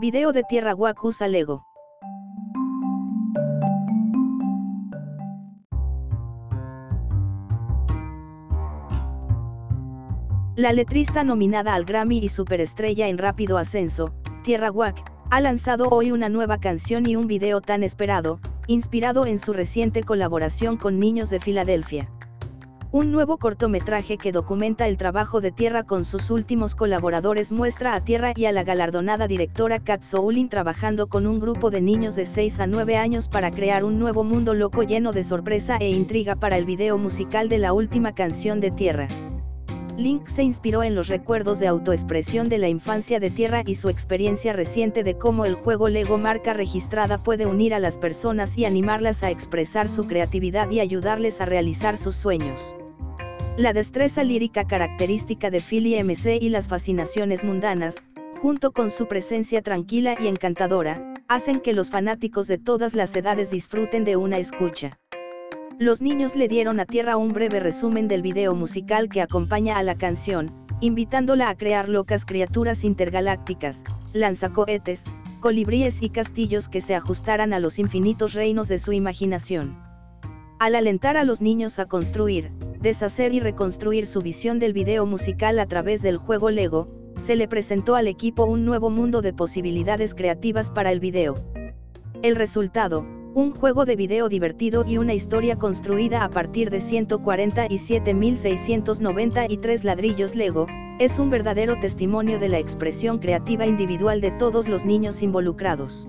Video de Tierra Wack usa Lego. La letrista nominada al Grammy y superestrella en rápido ascenso, Tierra Wack, ha lanzado hoy una nueva canción y un video tan esperado, inspirado en su reciente colaboración con Niños de Filadelfia. Un nuevo cortometraje que documenta el trabajo de Tierra con sus últimos colaboradores muestra a Tierra y a la galardonada directora Kat Soulin trabajando con un grupo de niños de 6 a 9 años para crear un nuevo mundo loco lleno de sorpresa e intriga para el video musical de la última canción de Tierra. Link se inspiró en los recuerdos de autoexpresión de la infancia de Tierra y su experiencia reciente de cómo el juego Lego marca registrada puede unir a las personas y animarlas a expresar su creatividad y ayudarles a realizar sus sueños. La destreza lírica característica de Philly MC y las fascinaciones mundanas, junto con su presencia tranquila y encantadora, hacen que los fanáticos de todas las edades disfruten de una escucha. Los niños le dieron a Tierra un breve resumen del video musical que acompaña a la canción, invitándola a crear locas criaturas intergalácticas, lanzacohetes, colibríes y castillos que se ajustaran a los infinitos reinos de su imaginación. Al alentar a los niños a construir, deshacer y reconstruir su visión del video musical a través del juego Lego, se le presentó al equipo un nuevo mundo de posibilidades creativas para el video. El resultado, un juego de video divertido y una historia construida a partir de 147.693 ladrillos Lego, es un verdadero testimonio de la expresión creativa individual de todos los niños involucrados.